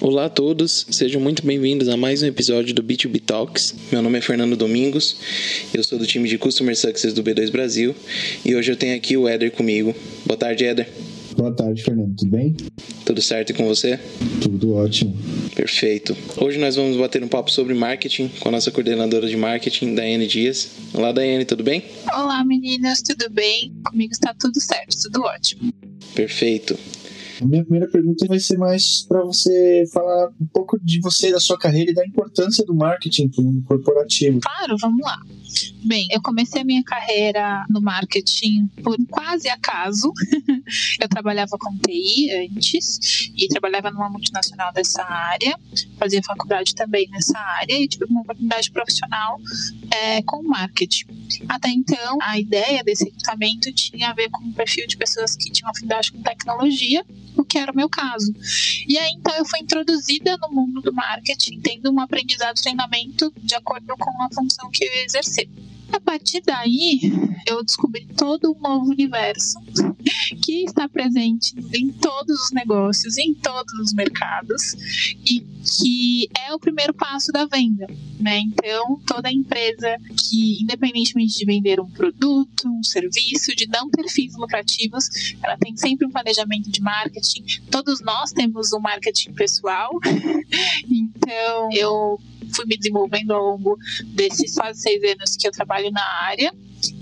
Olá a todos, sejam muito bem-vindos a mais um episódio do B2B Talks. Meu nome é Fernando Domingos, eu sou do time de Customer Success do B2 Brasil e hoje eu tenho aqui o Éder comigo. Boa tarde, Éder. Boa tarde, Fernando. Tudo bem? Tudo certo e com você? Tudo ótimo. Perfeito. Hoje nós vamos bater um papo sobre marketing com a nossa coordenadora de marketing, Daiane Dias. Olá, Daiane, tudo bem? Olá, meninas, tudo bem? Comigo está tudo certo, tudo ótimo. Perfeito. A minha primeira pergunta vai ser mais para você falar um pouco de você, da sua carreira e da importância do marketing para o mundo corporativo. Claro, vamos lá. Bem, eu comecei a minha carreira no marketing por quase acaso. eu trabalhava com TI antes e trabalhava numa multinacional dessa área, fazia faculdade também nessa área e tive uma oportunidade profissional é, com marketing. Até então, a ideia desse equipamento tinha a ver com o perfil de pessoas que tinham afinidade com tecnologia, o que era o meu caso. E aí, então, eu fui introduzida no mundo do marketing, tendo um aprendizado treinamento de acordo com a função que eu ia A partir daí, eu descobri todo um novo universo que está presente em todos os negócios, em todos os mercados e que é o primeiro passo da venda, né? Então, toda empresa que, independentemente de vender um produto, um serviço, de não ter fins lucrativos, ela tem sempre um planejamento de marketing. Todos nós temos um marketing pessoal, então eu fui me desenvolvendo ao longo desses quase seis anos que eu trabalho na área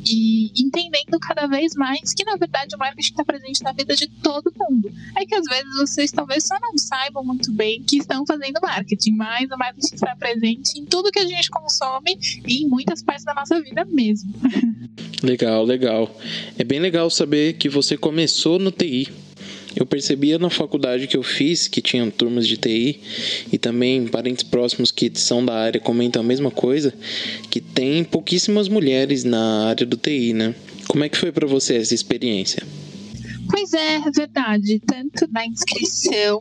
e entendendo cada vez mais que na verdade o marketing está presente na vida de todo mundo. É que às vezes vocês talvez só não saibam muito bem que estão fazendo marketing, mas o marketing está presente em tudo que a gente consome e em muitas partes da nossa vida mesmo. Legal, legal. É bem legal saber que você começou no TI eu percebia na faculdade que eu fiz que tinham turmas de TI e também parentes próximos que são da área comentam a mesma coisa, que tem pouquíssimas mulheres na área do TI, né? Como é que foi para você essa experiência? Pois é, é verdade. Tanto na inscrição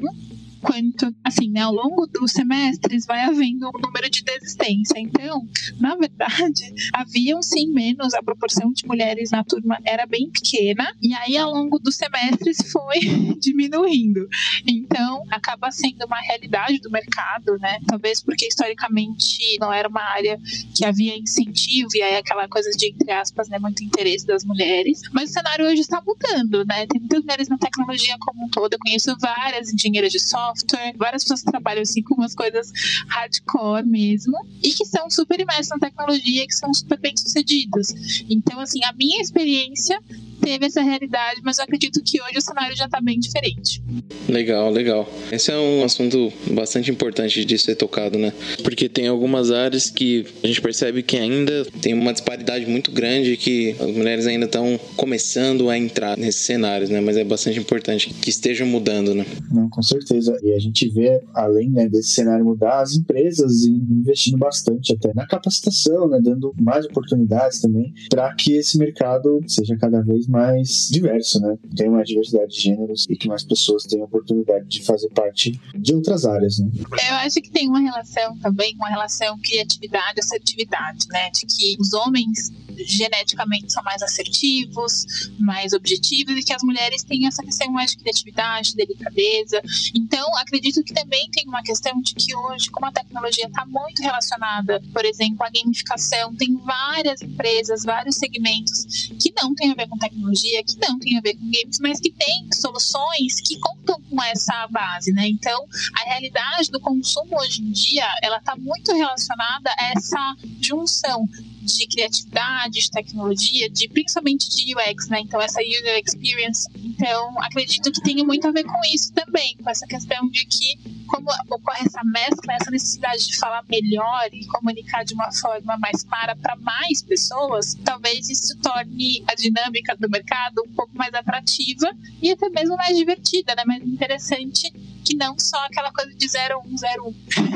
quanto, assim, né, ao longo dos semestres vai havendo um número de desistência. Então, na verdade, haviam sim menos, a proporção de mulheres na turma era bem pequena, e aí ao longo dos semestres foi diminuindo. Então, acaba sendo uma realidade do mercado, né? Talvez porque historicamente não era uma área que havia incentivo, e aí aquela coisa de, entre aspas, né, muito interesse das mulheres. Mas o cenário hoje está mudando, né? Tem muitas mulheres na tecnologia como um todo. Eu conheço várias engenheiras de software software, várias pessoas que trabalham assim com umas coisas hardcore mesmo e que são super imersas na tecnologia que são super bem sucedidas. Então, assim, a minha experiência teve essa realidade, mas eu acredito que hoje o cenário já está bem diferente. Legal, legal. Esse é um assunto bastante importante de ser tocado, né? Porque tem algumas áreas que a gente percebe que ainda tem uma disparidade muito grande que as mulheres ainda estão começando a entrar nesses cenários, né? Mas é bastante importante que estejam mudando, né? Não, com certeza. E a gente vê, além né, desse cenário mudar, as empresas investindo bastante até na capacitação, né? Dando mais oportunidades também para que esse mercado seja cada vez mais diverso, né? Tem uma diversidade de gêneros e que mais pessoas tenham oportunidade de fazer parte de outras áreas, né? Eu acho que tem uma relação também, uma relação criatividade, assertividade, né? De que os homens geneticamente são mais assertivos, mais objetivos e que as mulheres têm essa questão mais de criatividade, delicadeza. Então, acredito que também tem uma questão de que hoje, como a tecnologia está muito relacionada, por exemplo, a gamificação, tem várias empresas, vários segmentos que não têm a ver com tecnologia, que não têm a ver com games, mas que têm soluções que contam com essa base, né? Então, a realidade do consumo hoje em dia, ela está muito relacionada a essa junção de criatividade, de tecnologia, de principalmente de UX, né? Então essa user experience. Então acredito que tenha muito a ver com isso também, com essa questão de que como ocorre essa mescla, essa necessidade de falar melhor e comunicar de uma forma mais clara para mais pessoas, talvez isso torne a dinâmica do mercado um pouco mais atrativa e até mesmo mais divertida, né? Mais interessante que não só aquela coisa de 0101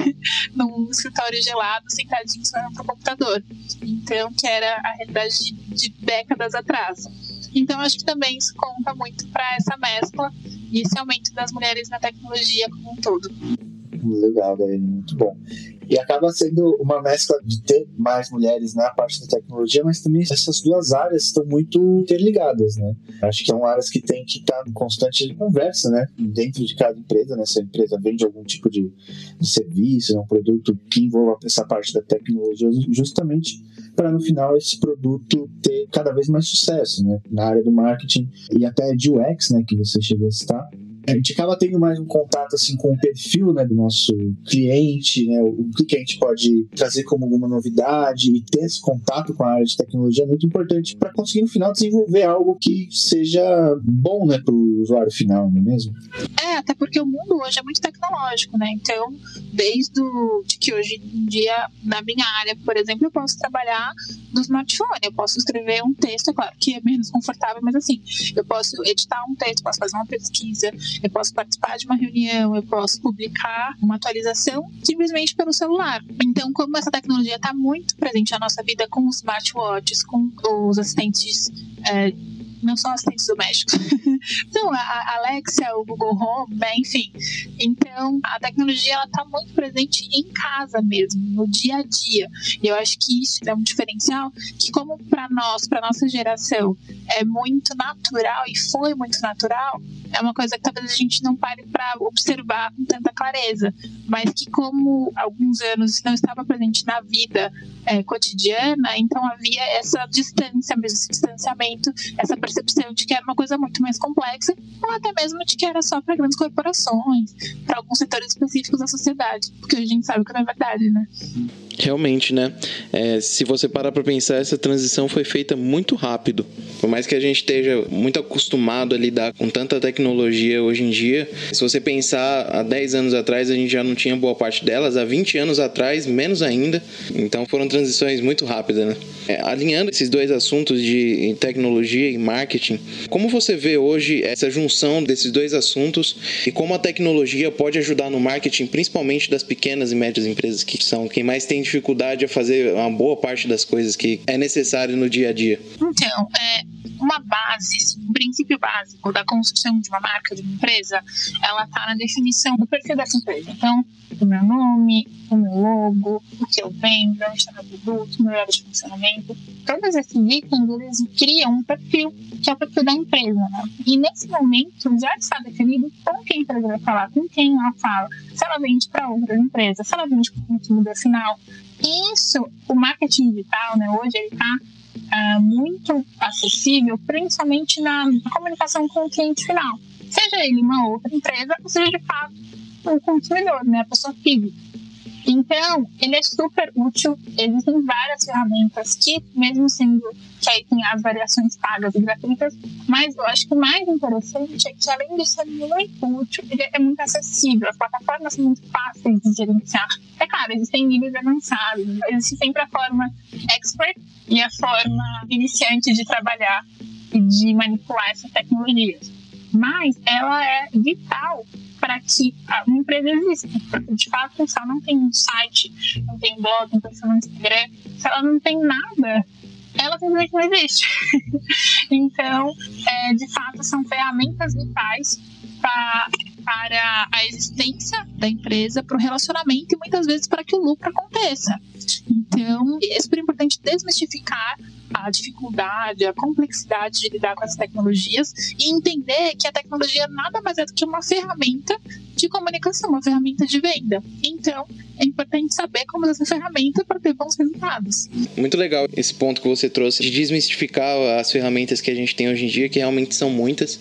num escritório gelado, sentadinho só no computador. Então, que era a realidade de, de décadas atrás. Então, acho que também isso conta muito para essa mescla e esse aumento das mulheres na tecnologia como um todo. Legal, Daiane, muito bom. E acaba sendo uma mescla de ter mais mulheres na parte da tecnologia, mas também essas duas áreas estão muito interligadas, né? Acho que são áreas que tem que estar em constante conversa, né? Dentro de cada empresa, né? Se a empresa vende algum tipo de, de serviço, né? um produto que envolva essa parte da tecnologia, justamente para no final esse produto ter cada vez mais sucesso, né? Na área do marketing e até de UX, né? Que você chegou a citar a gente acaba tendo mais um contato assim com o perfil né, do nosso cliente, né, o que a gente pode trazer como alguma novidade e ter esse contato com a área de tecnologia é muito importante para conseguir no final desenvolver algo que seja bom né, para o usuário final, não é mesmo? É, até porque o mundo hoje é muito tecnológico, né? Então, desde o, de que hoje em dia, na minha área, por exemplo, eu posso trabalhar do smartphone, eu posso escrever um texto, é claro que é menos confortável, mas assim, eu posso editar um texto, posso fazer uma pesquisa, eu posso participar de uma reunião, eu posso publicar uma atualização simplesmente pelo celular. Então, como essa tecnologia está muito presente na nossa vida com os smartwatches, com os assistentes é, não são assistentes domésticos. então, a Alexa, o Google Home, né, enfim. Então, a tecnologia ela está muito presente em casa mesmo, no dia a dia. E eu acho que isso é um diferencial que, como para nós, para nossa geração, é muito natural e foi muito natural, é uma coisa que talvez a gente não pare para observar com tanta clareza, mas que como alguns anos não estava presente na vida é, cotidiana, então havia essa distância mesmo, esse distanciamento, essa percepção de que era uma coisa muito mais complexa, ou até mesmo de que era só para grandes corporações, para alguns setores específicos da sociedade, porque a gente sabe que não é verdade, né? Realmente, né? É, se você parar para pensar, essa transição foi feita muito rápido. Por mais que a gente esteja muito acostumado a lidar com tanta tecnologia hoje em dia, se você pensar há 10 anos atrás, a gente já não tinha boa parte delas, há 20 anos atrás, menos ainda. Então foram transições muito rápidas, né? É, alinhando esses dois assuntos de tecnologia e marketing, como você vê hoje essa junção desses dois assuntos e como a tecnologia pode ajudar no marketing, principalmente das pequenas e médias empresas, que são quem mais tem dificuldade a fazer uma boa parte das coisas que é necessário no dia a dia? Então, é, uma base, um princípio básico da construção de uma marca, de uma empresa, ela está na definição do perfil dessa empresa. Então, o meu nome, o meu logo, o que eu vendo, onde está meu produto, meu horário de funcionamento. Todos esses itens, eles criam um perfil, que é o perfil da empresa. Né? E nesse momento, já está definido com quem a empresa vai falar, com quem ela fala, se ela vende para outras empresas, se ela vende para o consumidor final. Isso, o marketing digital, né, hoje, ele está uh, muito acessível, principalmente na comunicação com o cliente final. Seja ele uma outra empresa, ou seja de fato o consumidor, né, a pessoa física. Então, ele é super útil. Existem várias ferramentas que, mesmo sendo que aí tem as variações pagas e gratuitas, mas eu acho que o mais interessante é que, além de ser muito útil, ele é muito acessível. As plataformas são muito fáceis de gerenciar. É claro, existem níveis avançados. Existe sempre a forma expert e a forma iniciante de trabalhar e de manipular essas tecnologias. Mas ela é vital para que uma empresa exista. Porque, de fato, se ela não tem um site, não tem blog, não tem um Instagram, se ela não tem nada, ela simplesmente não existe. então, é, de fato, são ferramentas vitais para a existência da empresa, para o relacionamento e muitas vezes para que o lucro aconteça. Então, é super importante desmistificar a dificuldade, a complexidade de lidar com as tecnologias e entender que a tecnologia nada mais é do que uma ferramenta de comunicação, uma ferramenta de venda. Então, é importante saber como usar essa ferramenta para ter bons resultados. Muito legal esse ponto que você trouxe de desmistificar as ferramentas que a gente tem hoje em dia, que realmente são muitas.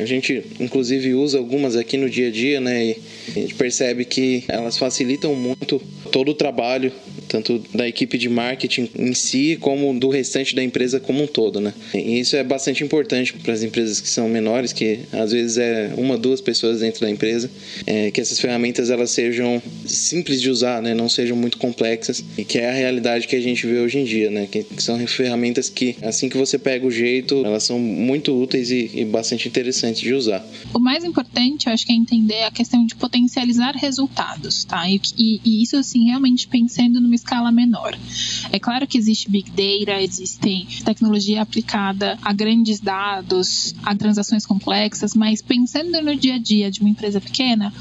A gente, inclusive, usa algumas aqui no dia a dia, né? E a gente percebe que elas facilitam muito todo o trabalho tanto da equipe de marketing em si, como do restante da empresa como um todo, né? E isso é bastante importante para as empresas que são menores, que às vezes é uma, duas pessoas dentro da empresa, é, que essas ferramentas elas sejam simples de usar, né? Não sejam muito complexas, e que é a realidade que a gente vê hoje em dia, né? Que, que são ferramentas que, assim que você pega o jeito, elas são muito úteis e, e bastante interessantes de usar. O mais importante, eu acho que é entender a questão de potencializar resultados, tá? E, e, e isso, assim, realmente pensando no escala menor. É claro que existe Big Data, existem tecnologia aplicada a grandes dados, a transações complexas, mas pensando no dia a dia de uma empresa pequena,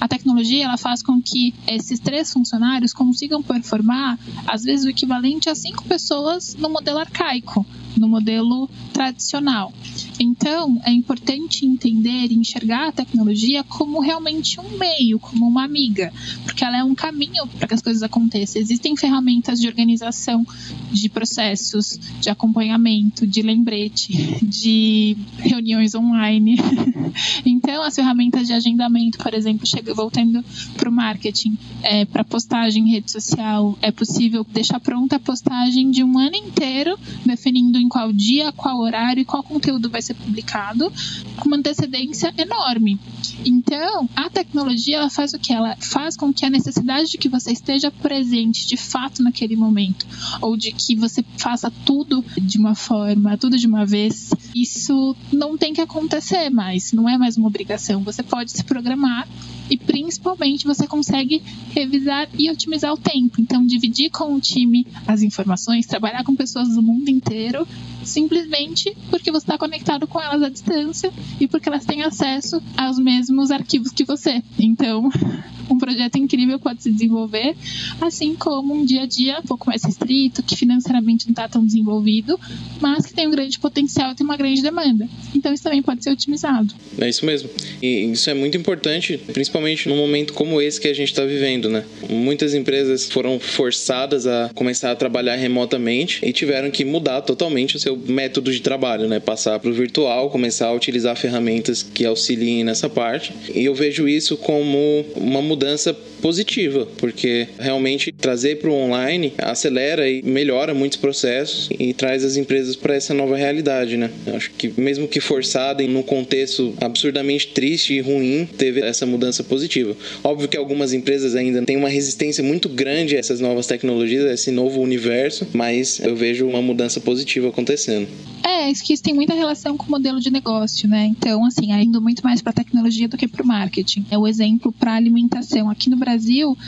a tecnologia ela faz com que esses três funcionários consigam performar, às vezes, o equivalente a cinco pessoas no modelo arcaico, no modelo tradicional. Então, é importante entender e enxergar a tecnologia como realmente um meio, como uma amiga, porque ela é um caminho para que as coisas aconteçam. Existem ferramentas de organização de processos, de acompanhamento, de lembrete, de reuniões online. então, as ferramentas de agendamento, por exemplo, chega, voltando para o marketing, é, para postagem em rede social, é possível deixar pronta a postagem de um ano inteiro, definindo em qual dia, qual horário e qual conteúdo vai ser publicado, com uma antecedência enorme. Então, a tecnologia ela faz o que? Ela faz com que a necessidade de que você esteja presente de fato naquele momento, ou de que você faça tudo de uma forma, tudo de uma vez, isso não tem que acontecer mais, não é mais uma obrigação. Você pode se programar e principalmente você consegue revisar e otimizar o tempo. Então, dividir com o time as informações, trabalhar com pessoas do mundo inteiro, simplesmente porque você está conectado com elas à distância e porque elas têm acesso aos mesmos arquivos que você. Então, um projeto incrível pode se desenvolver, assim como um dia a dia um pouco mais restrito, que financeiramente não está tão desenvolvido, mas que tem um grande potencial e tem uma grande demanda. Então, isso também pode ser otimizado. É isso mesmo. E isso é muito importante, principalmente num momento como esse que a gente está vivendo, né? Muitas empresas foram forçadas a começar a trabalhar remotamente e tiveram que mudar totalmente o seu método de trabalho, né? Passar para o virtual, começar a utilizar ferramentas que auxiliem nessa parte. E eu vejo isso como uma mudança positiva, porque realmente trazer para o online acelera e melhora muitos processos e traz as empresas para essa nova realidade, né? Eu acho que mesmo que forçada em um contexto absurdamente triste e ruim, teve essa mudança positiva. Óbvio que algumas empresas ainda têm uma resistência muito grande a essas novas tecnologias, a esse novo universo, mas eu vejo uma mudança positiva acontecendo. É, isso que tem muita relação com o modelo de negócio, né? Então, assim, indo muito mais para tecnologia do que para o marketing. É o exemplo para alimentação. Aqui no Brasil,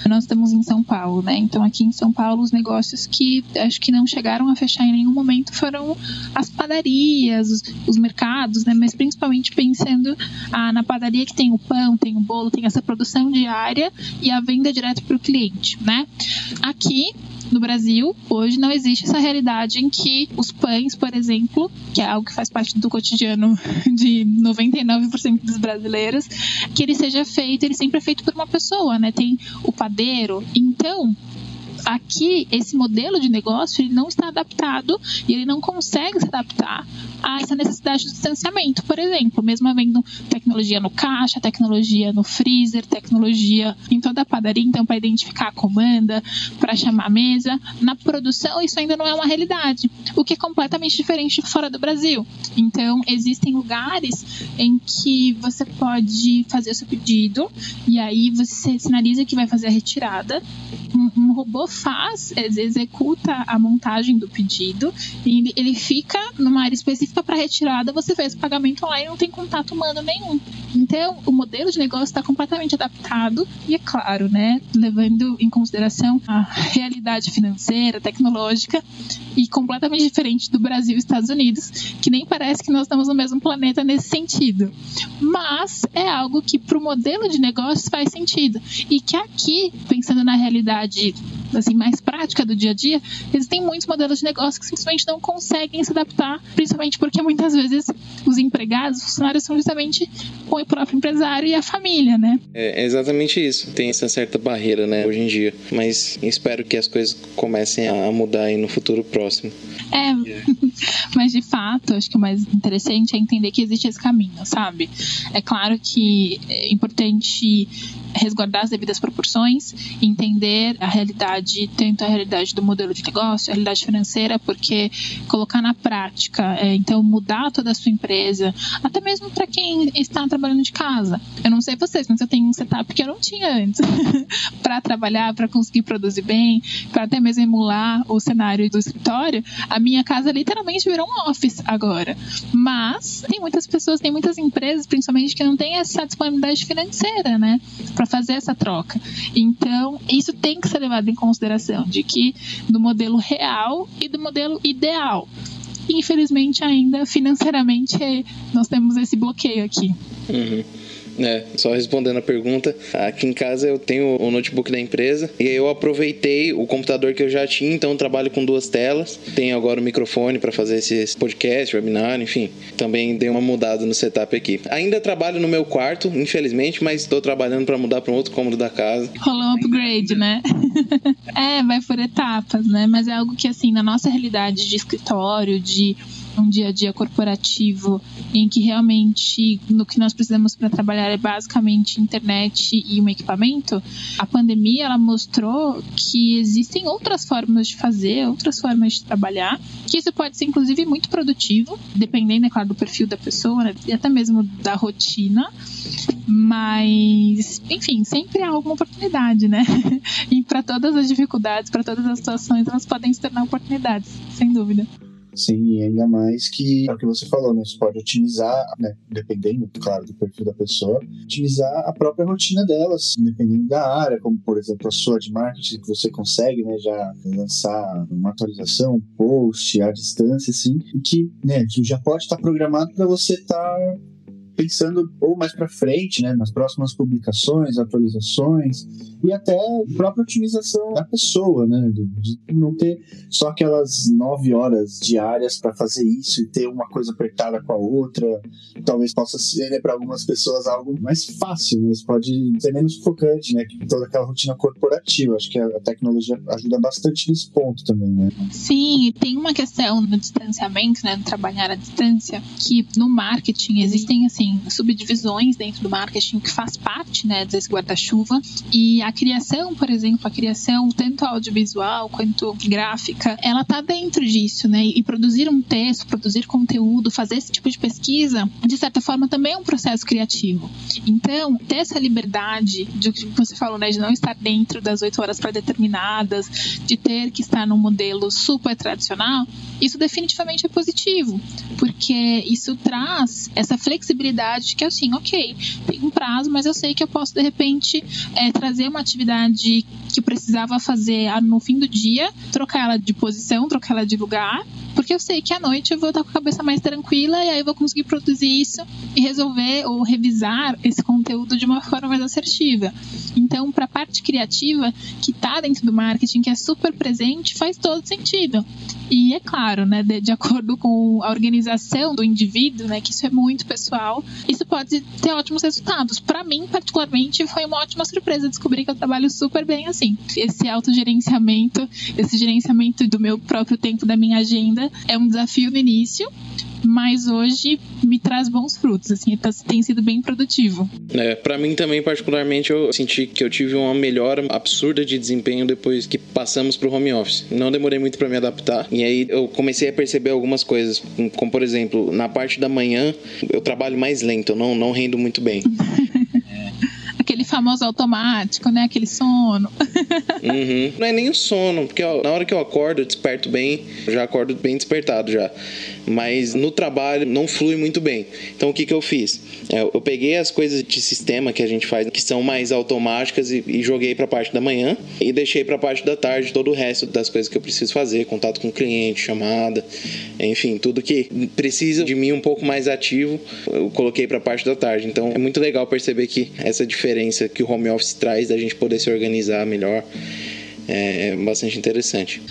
nós estamos em São Paulo, né? Então, aqui em São Paulo, os negócios que acho que não chegaram a fechar em nenhum momento foram as padarias, os, os mercados, né? Mas principalmente pensando ah, na padaria que tem o pão, tem o bolo, tem essa produção diária e a venda direto para o cliente, né? Aqui no Brasil, hoje não existe essa realidade em que os pães, por exemplo, que é algo que faz parte do cotidiano de 99% dos brasileiros, que ele seja feito, ele sempre é feito por uma pessoa, né? Tem o padeiro. Então, aqui esse modelo de negócio ele não está adaptado e ele não consegue se adaptar a essa necessidade de distanciamento. Por exemplo, mesmo havendo tecnologia no caixa, tecnologia no freezer, tecnologia em toda a padaria, então para identificar a comanda, para chamar a mesa, na produção isso ainda não é uma realidade, o que é completamente diferente fora do Brasil. Então existem lugares em que você pode fazer o seu pedido e aí você sinaliza que vai fazer a retirada, um, um robô faz, executa a montagem do pedido e ele fica numa área específica para retirada, você fez o pagamento online e não tem contato humano nenhum. Então, o modelo de negócio está completamente adaptado e, é claro, né, levando em consideração a realidade financeira, tecnológica e completamente diferente do Brasil e Estados Unidos, que nem parece que nós estamos no mesmo planeta nesse sentido. Mas é algo que para o modelo de negócio faz sentido e que aqui, pensando na realidade assim mais prática do dia a dia, existem muitos modelos de negócio que simplesmente não conseguem se adaptar, principalmente porque muitas vezes os empregados, os funcionários são justamente com o próprio empresário e a família, né? É exatamente isso. Tem essa certa barreira, né, hoje em dia. Mas espero que as coisas comecem a mudar aí no futuro próximo. É, mas de fato, acho que o mais interessante é entender que existe esse caminho, sabe? É claro que é importante resguardar as devidas proporções, entender a realidade, tanto a realidade do modelo de negócio, a realidade financeira, porque colocar na prática, é, então mudar toda a sua empresa, até mesmo para quem está trabalhando de casa. Eu não sei vocês, mas eu tenho um setup que eu não tinha antes para trabalhar, para conseguir produzir bem, para até mesmo emular o cenário do escritório. A minha casa literalmente virou um office agora. Mas tem muitas pessoas, tem muitas empresas, principalmente, que não têm essa disponibilidade financeira, né? Fazer essa troca. Então, isso tem que ser levado em consideração de que do modelo real e do modelo ideal. Infelizmente, ainda financeiramente, nós temos esse bloqueio aqui. Uhum. É, só respondendo a pergunta, aqui em casa eu tenho o notebook da empresa e eu aproveitei o computador que eu já tinha, então trabalho com duas telas. Tenho agora o microfone para fazer esse podcast, webinar, enfim. Também dei uma mudada no setup aqui. Ainda trabalho no meu quarto, infelizmente, mas estou trabalhando para mudar para um outro cômodo da casa. Rolou um upgrade, né? é, vai por etapas, né? Mas é algo que assim, na nossa realidade de escritório, de um dia a dia corporativo em que realmente no que nós precisamos para trabalhar é basicamente internet e um equipamento, a pandemia ela mostrou que existem outras formas de fazer, outras formas de trabalhar, que isso pode ser inclusive muito produtivo, dependendo, é claro, do perfil da pessoa né, e até mesmo da rotina. Mas, enfim, sempre há alguma oportunidade, né? e para todas as dificuldades, para todas as situações, elas podem se tornar oportunidades, sem dúvida. Sim, ainda mais que é o que você falou, né? Você pode otimizar, né? Dependendo, claro, do perfil da pessoa, otimizar a própria rotina delas, dependendo da área, como por exemplo a sua de marketing, que você consegue, né? Já lançar uma atualização, um post à distância, assim, que, né? Que já pode estar programado para você estar tá pensando ou mais para frente, né, nas próximas publicações, atualizações e até própria otimização da pessoa, né, de não ter só aquelas nove horas diárias para fazer isso e ter uma coisa apertada com a outra. Talvez possa ser né, para algumas pessoas algo mais fácil, mas pode ser menos focante, né, que toda aquela rotina corporativa. Acho que a tecnologia ajuda bastante nesse ponto também, né. Sim, tem uma questão no distanciamento, né, no trabalhar à distância, que no marketing existem assim subdivisões dentro do marketing que faz parte né, desse guarda-chuva. E a criação, por exemplo, a criação tanto audiovisual quanto gráfica, ela está dentro disso, né? E produzir um texto, produzir conteúdo, fazer esse tipo de pesquisa, de certa forma, também é um processo criativo. Então, ter essa liberdade de que você falou, né, de não estar dentro das oito horas pré-determinadas, de ter que estar num modelo super tradicional, isso definitivamente é positivo, porque isso traz essa flexibilidade que é assim, ok, tem um prazo, mas eu sei que eu posso de repente é, trazer uma atividade que precisava fazer no fim do dia, trocar ela de posição, trocar ela de lugar, porque eu sei que à noite eu vou estar com a cabeça mais tranquila e aí eu vou conseguir produzir isso e resolver ou revisar esse conteúdo de uma forma mais assertiva. Então, para a parte criativa que está dentro do marketing, que é super presente, faz todo sentido. E é claro, né, de, de, acordo com a organização do indivíduo, né, que isso é muito pessoal, isso pode ter ótimos resultados. Para mim, particularmente, foi uma ótima surpresa descobrir que eu trabalho super bem assim. Esse autogerenciamento, esse gerenciamento do meu próprio tempo, da minha agenda, é um desafio no início, mas hoje me traz bons frutos, assim, tá, tem sido bem produtivo. É, para mim também particularmente eu senti que eu tive uma melhora absurda de desempenho depois que passamos pro home office. Não demorei muito para me adaptar e aí eu comecei a perceber algumas coisas, como por exemplo, na parte da manhã eu trabalho mais lento, eu não não rendo muito bem. famoso automático, né? Aquele sono. uhum. Não é nem o sono, porque ó, na hora que eu acordo, eu desperto bem, eu já acordo bem despertado já. Mas no trabalho não flui muito bem. Então o que, que eu fiz? É, eu peguei as coisas de sistema que a gente faz, que são mais automáticas, e, e joguei para a parte da manhã e deixei para a parte da tarde todo o resto das coisas que eu preciso fazer, contato com o cliente, chamada, enfim, tudo que precisa de mim um pouco mais ativo, eu coloquei para a parte da tarde. Então é muito legal perceber que essa diferença que o home office traz da gente poder se organizar melhor é, é bastante interessante.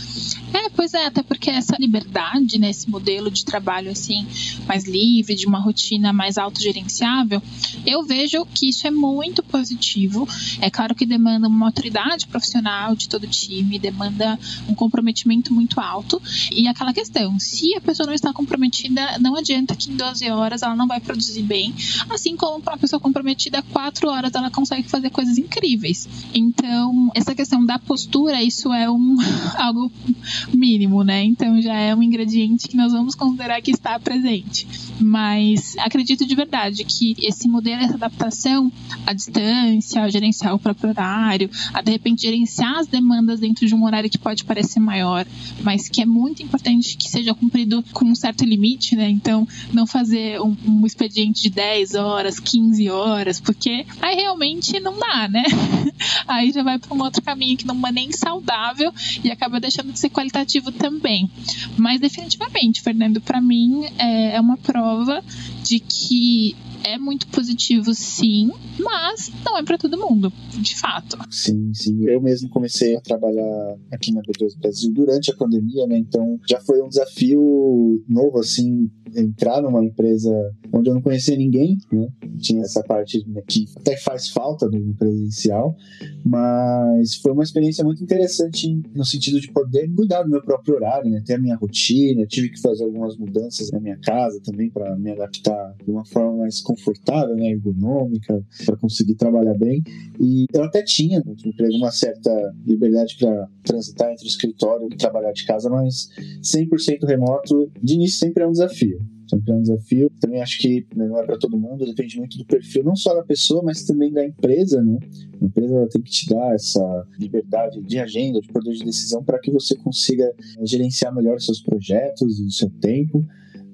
É, pois é, até porque essa liberdade, né, esse modelo de trabalho assim, mais livre, de uma rotina mais autogerenciável, eu vejo que isso é muito positivo. É claro que demanda uma maturidade profissional de todo o time, demanda um comprometimento muito alto. E aquela questão, se a pessoa não está comprometida, não adianta que em 12 horas ela não vai produzir bem, assim como para uma pessoa comprometida, 4 horas ela consegue fazer coisas incríveis. Então, essa questão da postura, isso é um algo mínimo, né? Então já é um ingrediente que nós vamos considerar que está presente. Mas acredito de verdade que esse modelo, essa adaptação à distância, a gerenciar o próprio horário, a de repente gerenciar as demandas dentro de um horário que pode parecer maior, mas que é muito importante que seja cumprido com um certo limite, né? Então, não fazer um, um expediente de 10 horas, 15 horas, porque aí realmente não dá, né? aí já vai para um outro caminho que não é nem saudável e acaba deixando de ser qualitativo também. Mas definitivamente, Fernando, para mim é, é uma prova de que é muito positivo, sim, mas não é para todo mundo, de fato. Sim, sim. Eu mesmo comecei a trabalhar aqui na B2 Brasil durante a pandemia, né? Então já foi um desafio novo, assim, entrar numa empresa onde eu não conhecia ninguém, né? Tinha essa parte né, que até faz falta no presencial, mas foi uma experiência muito interessante no sentido de poder cuidar do meu próprio horário, né? Ter a minha rotina, eu tive que fazer algumas mudanças na minha casa também para me adaptar de uma forma mais confortável, né? Ergonômica, para conseguir trabalhar bem. E eu até tinha no emprego uma certa liberdade para transitar entre o escritório e trabalhar de casa, mas 100% remoto, de início sempre é um desafio sempre um desafio. Também acho que não é para todo mundo, depende muito do perfil, não só da pessoa, mas também da empresa, né? A empresa tem que te dar essa liberdade de agenda, de poder de decisão para que você consiga gerenciar melhor seus projetos e o seu tempo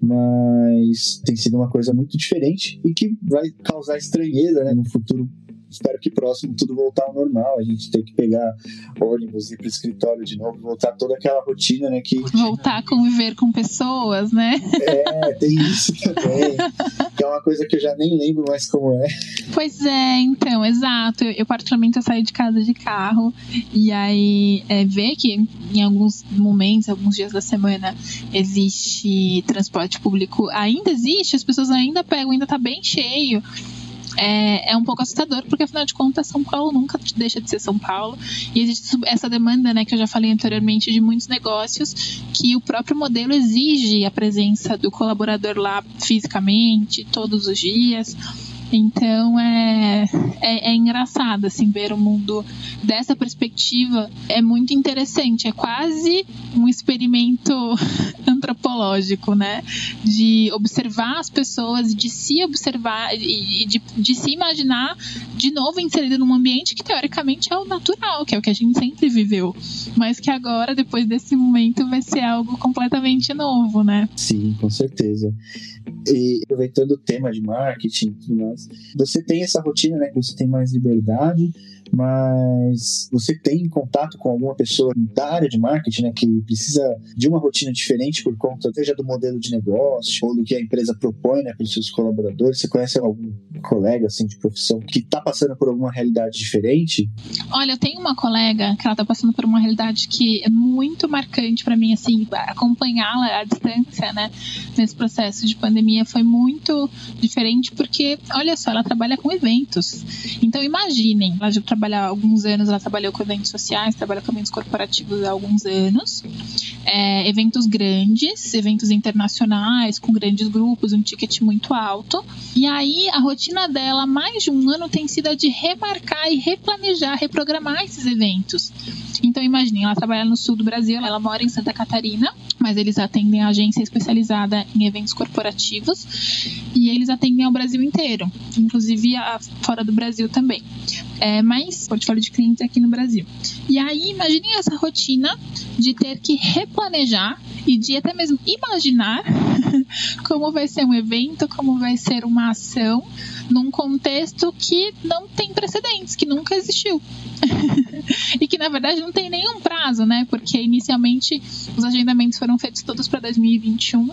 mas tem sido uma coisa muito diferente e que vai causar estranheza né, no futuro espero que próximo tudo voltar ao normal. A gente tem que pegar ônibus, ir para o escritório de novo, voltar toda aquela rotina, né? Que... Voltar a conviver com pessoas, né? É, tem isso também. que é uma coisa que eu já nem lembro mais como é. Pois é, então, exato. Eu, particularmente, eu saio de casa de carro e aí é, ver que em alguns momentos, alguns dias da semana, existe transporte público, ainda existe, as pessoas ainda pegam, ainda tá bem cheio é, é um pouco assustador, porque afinal de contas, São Paulo nunca deixa de ser São Paulo. E existe essa demanda, né, que eu já falei anteriormente, de muitos negócios que o próprio modelo exige a presença do colaborador lá fisicamente, todos os dias. Então é, é, é, engraçado assim ver o mundo dessa perspectiva. É muito interessante. É quase um experimento antropológico, né? De observar as pessoas, de se observar e de, de se imaginar de novo inserido num ambiente que teoricamente é o natural, que é o que a gente sempre viveu, mas que agora depois desse momento vai ser algo completamente novo, né? Sim, com certeza. E aproveitando o tema de marketing você tem essa rotina, né? Que você tem mais liberdade, mas você tem contato com alguma pessoa da área de marketing, né, que precisa de uma rotina diferente por conta, seja do modelo de negócio ou do que a empresa propõe, né, para os seus colaboradores. Você conhece algum colega, assim, de profissão que está passando por alguma realidade diferente? Olha, eu tenho uma colega que ela está passando por uma realidade que é muito marcante para mim, assim, acompanhá-la à distância, né, nesse processo de pandemia foi muito diferente porque, olha só, ela trabalha com eventos. Então, imaginem, ela já trabalhar alguns anos, ela trabalhou com eventos sociais, trabalha com eventos corporativos há alguns anos. É, eventos grandes, eventos internacionais, com grandes grupos, um ticket muito alto. E aí a rotina dela, mais de um ano, tem sido a de remarcar e replanejar, reprogramar esses eventos. Então imagine, ela trabalha no sul do Brasil, ela mora em Santa Catarina, mas eles atendem a agência especializada em eventos corporativos e eles atendem ao Brasil inteiro, inclusive a, fora do Brasil também. É, mais portfólio de clientes aqui no Brasil. E aí, imaginem essa rotina de ter que replanejar e de até mesmo imaginar como vai ser um evento, como vai ser uma ação num contexto que não tem precedentes, que nunca existiu. e que na verdade não tem nenhum prazo, né? Porque inicialmente os agendamentos foram feitos todos para 2021,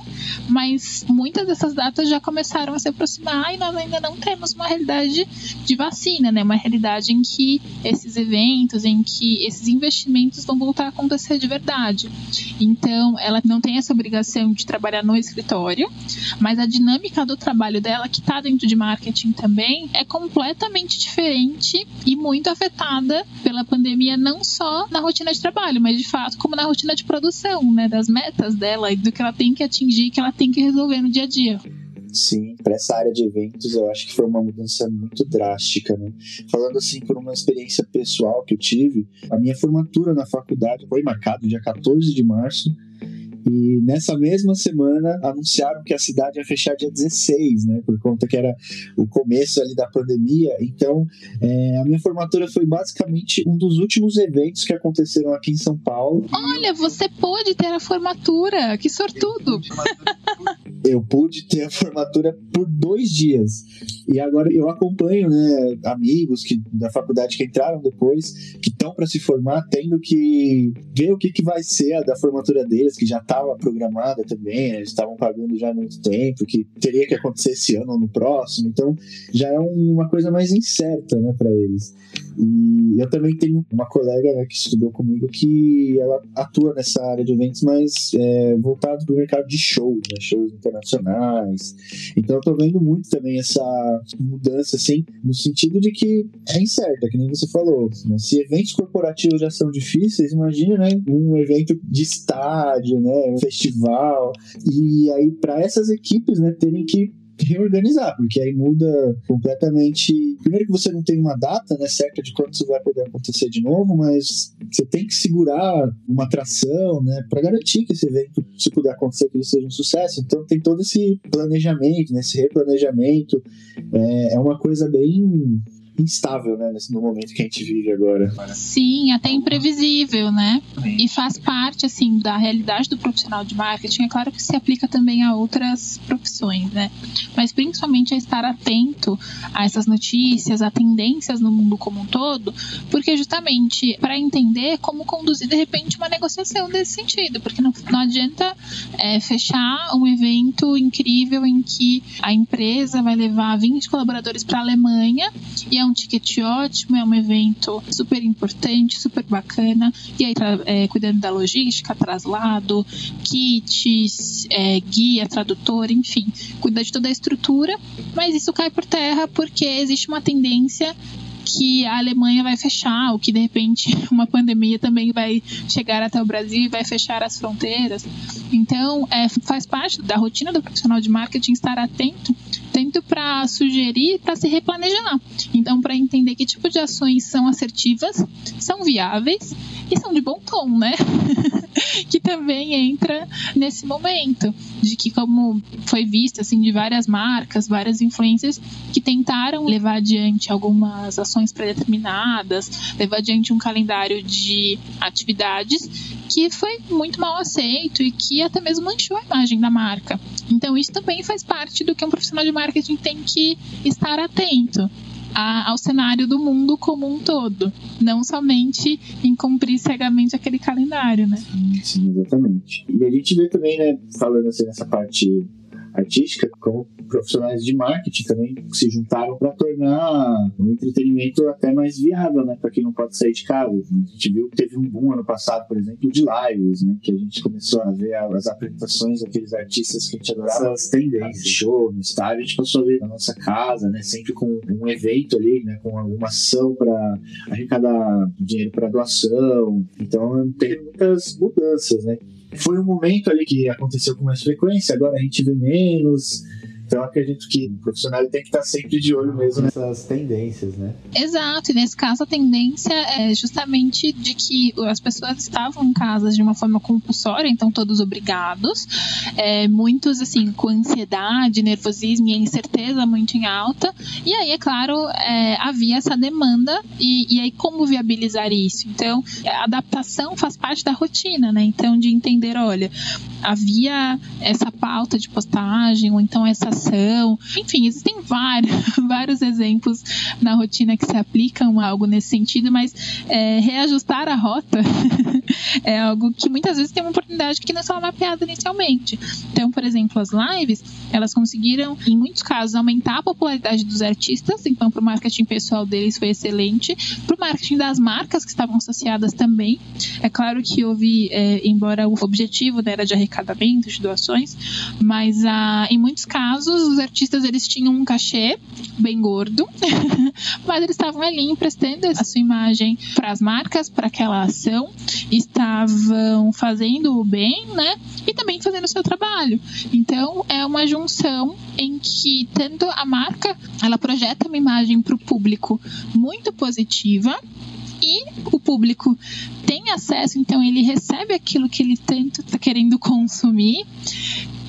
mas muitas dessas datas já começaram a se aproximar e nós ainda não temos uma realidade de vacina, né? Uma realidade em que esses eventos, em que esses investimentos vão voltar a acontecer de verdade. Então, ela não tem essa obrigação de trabalhar no escritório, mas a dinâmica do trabalho dela, que está dentro de marketing também, é completamente diferente e muito afetada pela pandemia, não só na rotina de trabalho, mas de fato como na rotina de produção, né, das metas dela e do que ela tem que atingir, que ela tem que resolver no dia a dia. Sim, para essa área de eventos eu acho que foi uma mudança muito drástica, né? Falando assim por uma experiência pessoal que eu tive, a minha formatura na faculdade foi marcada dia 14 de março e nessa mesma semana anunciaram que a cidade ia fechar dia 16, né? Por conta que era o começo ali da pandemia. Então, é, a minha formatura foi basicamente um dos últimos eventos que aconteceram aqui em São Paulo. Olha, você pôde ter a formatura, que sortudo! eu pude ter a formatura por dois dias. E agora eu acompanho né, amigos que, da faculdade que entraram depois, que estão para se formar, tendo que ver o que, que vai ser a da formatura deles, que já estava programada também, né, eles estavam pagando já há muito tempo, que teria que acontecer esse ano ou no próximo. Então já é uma coisa mais incerta né, para eles. E eu também tenho uma colega né, que estudou comigo que ela atua nessa área de eventos, mas é, voltado para o mercado de shows, né, shows internacionais. Então eu tô vendo muito também essa mudança, assim, no sentido de que é incerta, que nem você falou. Né? Se eventos corporativos já são difíceis, imagina, né? Um evento de estádio, né? Festival. E aí, para essas equipes, né, terem que reorganizar, porque aí muda completamente. Primeiro que você não tem uma data né, certa de quando isso vai poder acontecer de novo, mas você tem que segurar uma atração, né, para garantir que esse evento, se puder acontecer, que ele seja um sucesso. Então tem todo esse planejamento, né, esse replanejamento. É, é uma coisa bem instável, né, no momento que a gente vive agora. Sim, até imprevisível, né? E faz parte, assim, da realidade do profissional de marketing. É claro que se aplica também a outras profissões, né? Mas principalmente a estar atento a essas notícias, a tendências no mundo como um todo, porque justamente para entender como conduzir de repente uma negociação desse sentido, porque não, não adianta é, fechar um evento incrível em que a empresa vai levar 20 colaboradores para a Alemanha e é um ticket ótimo, é um evento super importante, super bacana. E aí, é, cuidando da logística, traslado, kits, é, guia, tradutor, enfim, cuida de toda a estrutura. Mas isso cai por terra porque existe uma tendência que a Alemanha vai fechar, ou que de repente uma pandemia também vai chegar até o Brasil e vai fechar as fronteiras. Então, é, faz parte da rotina do profissional de marketing estar atento tanto para sugerir para se replanejar. Então, para entender que tipo de ações são assertivas, são viáveis e são de bom tom, né? que também entra nesse momento de que como foi visto assim de várias marcas, várias influências que tentaram levar adiante algumas ações predeterminadas, levar adiante um calendário de atividades que foi muito mal aceito e que até mesmo manchou a imagem da marca. Então isso também faz parte do que um profissional de marketing tem que estar atento. Ao cenário do mundo como um todo, não somente em cumprir cegamente aquele calendário, né? Sim, sim, exatamente. E a gente vê também, né, falando assim nessa parte artística, como profissionais de marketing também se juntaram para tornar o entretenimento até mais viável, né, para quem não pode sair de casa. A gente viu que teve um boom ano passado, por exemplo, de lives, né, que a gente começou a ver as apresentações daqueles artistas que a gente adorava, essas tendências, show no estádio, a gente passou a ver na nossa casa, né, sempre com um evento ali, né, com alguma ação para arrecadar dinheiro para doação. Então, teve muitas mudanças, né foi um momento ali que aconteceu com mais frequência, agora a gente vê menos. Então acredito que o profissional tem que estar sempre de olho mesmo nessas tendências, né? Exato, e nesse caso a tendência é justamente de que as pessoas estavam em casa de uma forma compulsória, então todos obrigados, é, muitos assim com ansiedade, nervosismo e incerteza muito em alta, e aí é claro é, havia essa demanda e, e aí como viabilizar isso? Então a adaptação faz parte da rotina, né? Então de entender, olha, havia essa pauta de postagem ou então enfim, existem vários, vários exemplos na rotina que se aplicam a algo nesse sentido, mas é, reajustar a rota é algo que muitas vezes tem uma oportunidade que não estava mapeada inicialmente. Então, por exemplo, as lives, elas conseguiram, em muitos casos, aumentar a popularidade dos artistas, então para o marketing pessoal deles foi excelente, para o marketing das marcas que estavam associadas também. É claro que houve, é, embora o objetivo né, era de arrecadamento, de doações, mas ah, em muitos casos os artistas eles tinham um cachê bem gordo, mas eles estavam ali emprestando a sua imagem para as marcas, para aquela ação, estavam fazendo o bem, né? e também fazendo o seu trabalho. Então, é uma junção em que tanto a marca, ela projeta uma imagem para o público muito positiva e o público tem acesso, então ele recebe aquilo que ele tanto está querendo consumir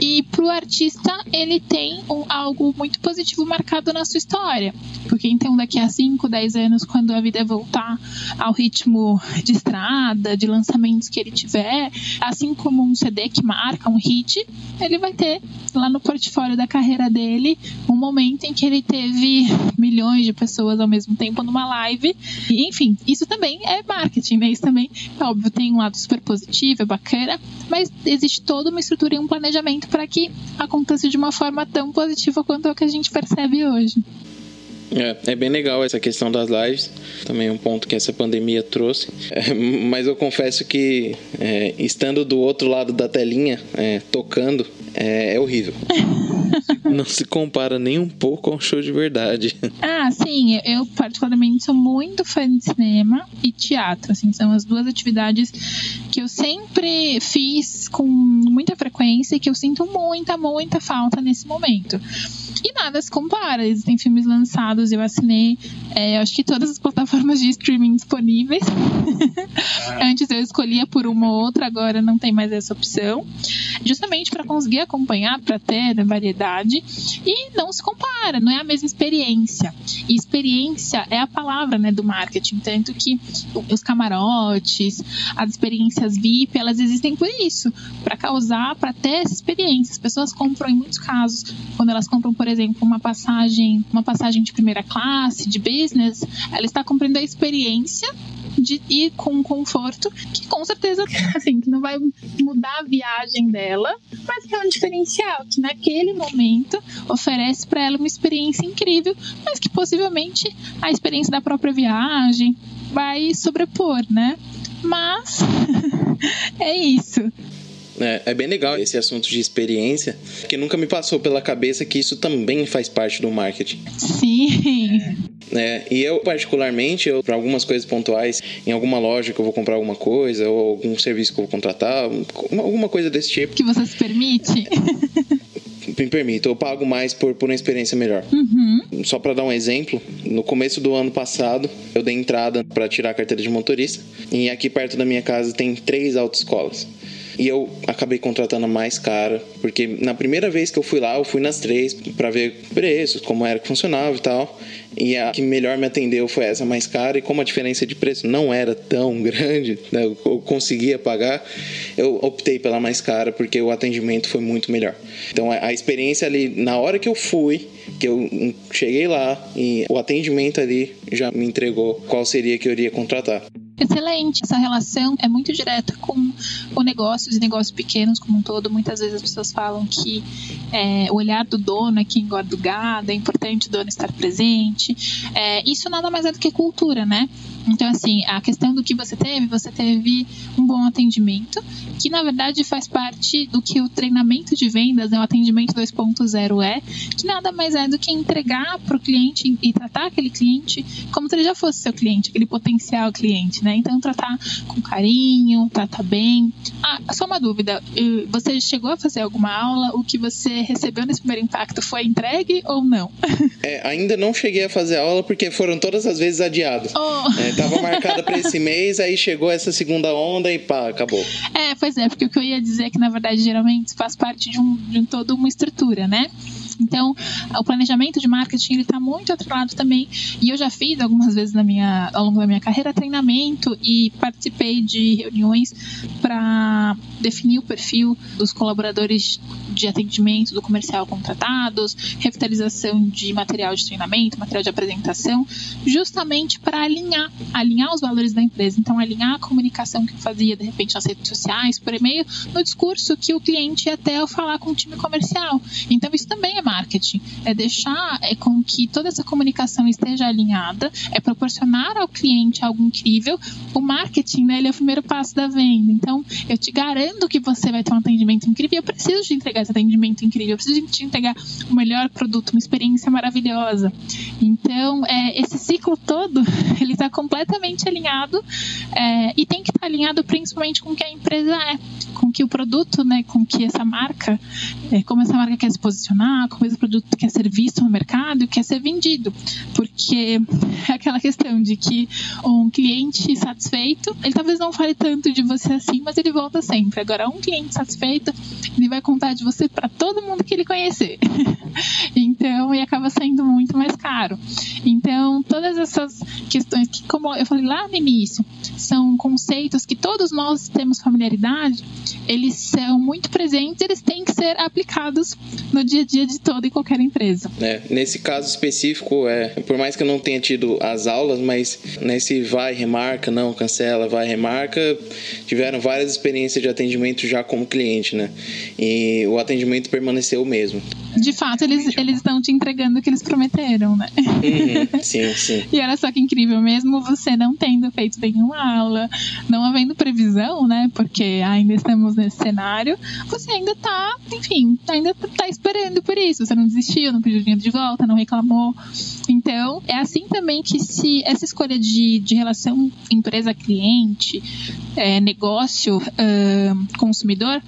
e para o artista, ele tem um, algo muito positivo marcado na sua história. Porque então, daqui a 5, 10 anos, quando a vida voltar ao ritmo de estrada, de lançamentos que ele tiver, assim como um CD que marca um hit, ele vai ter lá no portfólio da carreira dele um momento em que ele teve milhões de pessoas ao mesmo tempo numa live. E, enfim, isso também é marketing, né? Isso também, óbvio, tem um lado super positivo, é bacana, mas existe toda uma estrutura e um planejamento para que aconteça de uma forma tão positiva quanto é o que a gente percebe hoje. É, é bem legal essa questão das lives, também é um ponto que essa pandemia trouxe. É, mas eu confesso que é, estando do outro lado da telinha, é, tocando, é, é horrível. Não se compara nem um pouco a um show de verdade. Ah, sim, eu particularmente sou muito fã de cinema e teatro, assim, são as duas atividades que eu sempre fiz com muita frequência e que eu sinto muita, muita falta nesse momento. E nada se compara. Existem filmes lançados, eu assinei, é, acho que todas as plataformas de streaming disponíveis. Antes eu escolhia por uma ou outra, agora não tem mais essa opção. Justamente para conseguir acompanhar, para ter variedade. E não se compara, não é a mesma experiência. E experiência é a palavra né, do marketing. Tanto que os camarotes, as experiências VIP, elas existem por isso para causar, para ter essa experiência. As pessoas compram, em muitos casos, quando elas compram, por exemplo, uma passagem, uma passagem de primeira classe, de business, ela está comprando a experiência de ir com conforto, que com certeza, assim, que não vai mudar a viagem dela, mas que é um diferencial, que naquele momento oferece para ela uma experiência incrível, mas que possivelmente a experiência da própria viagem vai sobrepor, né? Mas é isso. É, é, bem legal esse assunto de experiência, porque nunca me passou pela cabeça que isso também faz parte do marketing. Sim. É, e eu, particularmente, eu, para algumas coisas pontuais, em alguma loja que eu vou comprar alguma coisa, ou algum serviço que eu vou contratar, alguma coisa desse tipo. Que você se permite? me permito, eu pago mais por, por uma experiência melhor. Uhum. Só para dar um exemplo, no começo do ano passado, eu dei entrada para tirar a carteira de motorista, e aqui perto da minha casa tem três autoescolas. E eu acabei contratando mais cara, porque na primeira vez que eu fui lá, eu fui nas três para ver preços, como era que funcionava e tal. E a que melhor me atendeu foi essa mais cara, e como a diferença de preço não era tão grande, né, eu conseguia pagar, eu optei pela mais cara porque o atendimento foi muito melhor. Então a experiência ali, na hora que eu fui, que eu cheguei lá e o atendimento ali já me entregou qual seria que eu iria contratar. Excelente. Essa relação é muito direta com o negócios e negócios pequenos como um todo. Muitas vezes as pessoas falam que é, o olhar do dono é que engorda o gado, é importante o dono estar presente. É, isso nada mais é do que cultura, né? Então, assim, a questão do que você teve, você teve um bom atendimento, que na verdade faz parte do que o treinamento de vendas, né, o atendimento 2.0 é, que nada mais é do que entregar para o cliente e tratar aquele cliente como se ele já fosse seu cliente, aquele potencial cliente, né? Então, tratar com carinho, tratar bem. Ah, só uma dúvida: você chegou a fazer alguma aula? O que você recebeu nesse primeiro impacto foi entregue ou não? É, ainda não cheguei a fazer aula porque foram todas as vezes adiados. Oh. É, tava marcada para esse mês, aí chegou essa segunda onda e pá, acabou. É, pois é, porque o que eu ia dizer é que na verdade geralmente faz parte de um de toda uma estrutura, né? Então, o planejamento de marketing ele está muito atrelado também. E eu já fiz algumas vezes na minha, ao longo da minha carreira treinamento e participei de reuniões para definir o perfil dos colaboradores de atendimento do comercial contratados, revitalização de material de treinamento, material de apresentação, justamente para alinhar, alinhar os valores da empresa. Então, alinhar a comunicação que eu fazia, de repente, nas redes sociais, por e-mail, no discurso que o cliente ia ter ao falar com o time comercial. Então, isso também é marketing, é deixar é, com que toda essa comunicação esteja alinhada, é proporcionar ao cliente algo incrível. O marketing, né, ele é o primeiro passo da venda. Então, eu te garanto que você vai ter um atendimento incrível. Eu preciso de entregar esse atendimento incrível, eu preciso te entregar o melhor produto, uma experiência maravilhosa. Então, é, esse ciclo todo, ele está completamente alinhado é, e tem que estar tá alinhado principalmente com o que a empresa é, com que o produto, né, com que essa marca, é, como essa marca quer se posicionar, como esse produto quer ser visto no mercado e quer ser vendido. Porque é aquela questão de que um cliente satisfeito, ele talvez não fale tanto de você assim, mas ele volta sempre. Agora, um cliente satisfeito, ele vai contar de você para todo mundo que ele conhecer. então, e acaba saindo muito mais caro. Então, essas questões que, como eu falei lá no início, são conceitos que todos nós temos familiaridade, eles são muito presentes, eles têm que ser aplicados no dia a dia de toda e qualquer empresa. É, nesse caso específico, é, por mais que eu não tenha tido as aulas, mas nesse vai, remarca, não, cancela, vai, remarca, tiveram várias experiências de atendimento já como cliente, né? E o atendimento permaneceu o mesmo. De fato, eles, eles estão te entregando o que eles prometeram, né? Uhum, sim, sim. e olha só que incrível, mesmo você não tendo feito nenhuma aula, não havendo previsão, né? Porque ainda estamos nesse cenário, você ainda tá, enfim, ainda tá esperando por isso. Você não desistiu, não pediu dinheiro de volta, não reclamou. Então, é assim também que se essa escolha de, de relação empresa-cliente, é, negócio-consumidor, uh,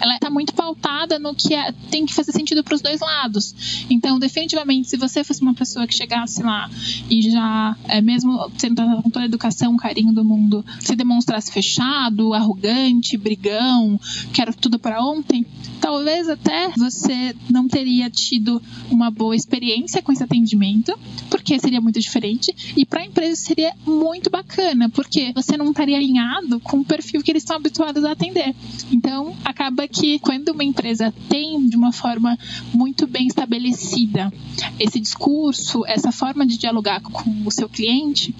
ela está muito pautada no que é, tem que fazer sentido para os dois lados. Então, definitivamente, se você fosse uma pessoa que chegasse lá e já, é, mesmo sendo com toda a educação, carinho do mundo, se demonstrasse fechado, arrogante, brigão, quero tudo para ontem, talvez até você não teria tido uma boa experiência com esse atendimento, porque seria muito diferente, e para a empresa seria muito bacana, porque você não estaria alinhado com o perfil que eles estão habituados a atender. Então, acaba que quando uma empresa tem de uma forma muito bem estabelecida esse discurso, essa forma de dialogar com o seu cliente,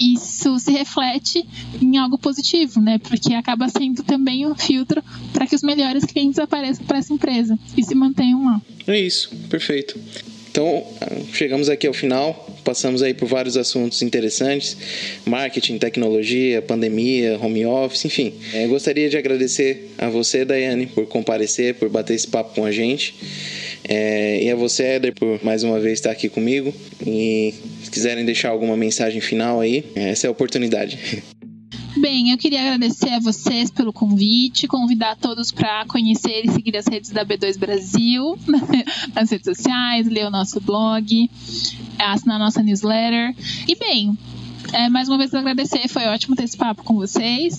isso se reflete em algo positivo, né? Porque acaba sendo também um filtro para que os melhores clientes apareçam para essa empresa e se mantenham lá. É isso, perfeito. Então, chegamos aqui ao final, passamos aí por vários assuntos interessantes, marketing, tecnologia, pandemia, home office, enfim. É, gostaria de agradecer a você, Daiane, por comparecer, por bater esse papo com a gente. É, e a você, Éder, por mais uma vez estar aqui comigo. E se quiserem deixar alguma mensagem final aí, essa é a oportunidade. Bem, eu queria agradecer a vocês pelo convite, convidar todos para conhecer e seguir as redes da B2 Brasil, nas redes sociais, ler o nosso blog, assinar a nossa newsletter. E bem, é, mais uma vez agradecer, foi ótimo ter esse papo com vocês.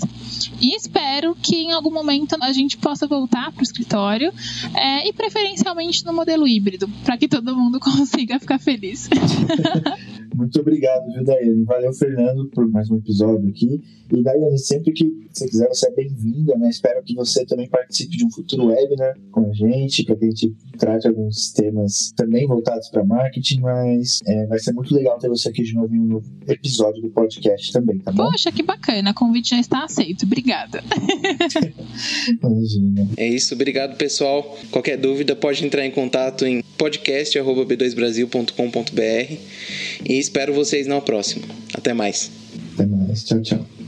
E espero que em algum momento a gente possa voltar para o escritório é, e preferencialmente no modelo híbrido, para que todo mundo consiga ficar feliz. Muito obrigado, viu, Daiane? Valeu, Fernando, por mais um episódio aqui. E, Daiane, sempre que você quiser, você é bem-vinda, né? Espero que você também participe de um futuro webinar com a gente, para que a gente trate alguns temas também voltados para marketing, mas é, vai ser muito legal ter você aqui de novo em um novo episódio do podcast também, tá bom? Poxa, que bacana, o convite já está aceito. Obrigada. Imagina. É isso, obrigado, pessoal. Qualquer dúvida, pode entrar em contato em podcast.b2brasil.com.br e espero vocês na próxima. Até mais. Até mais. Tchau, tchau.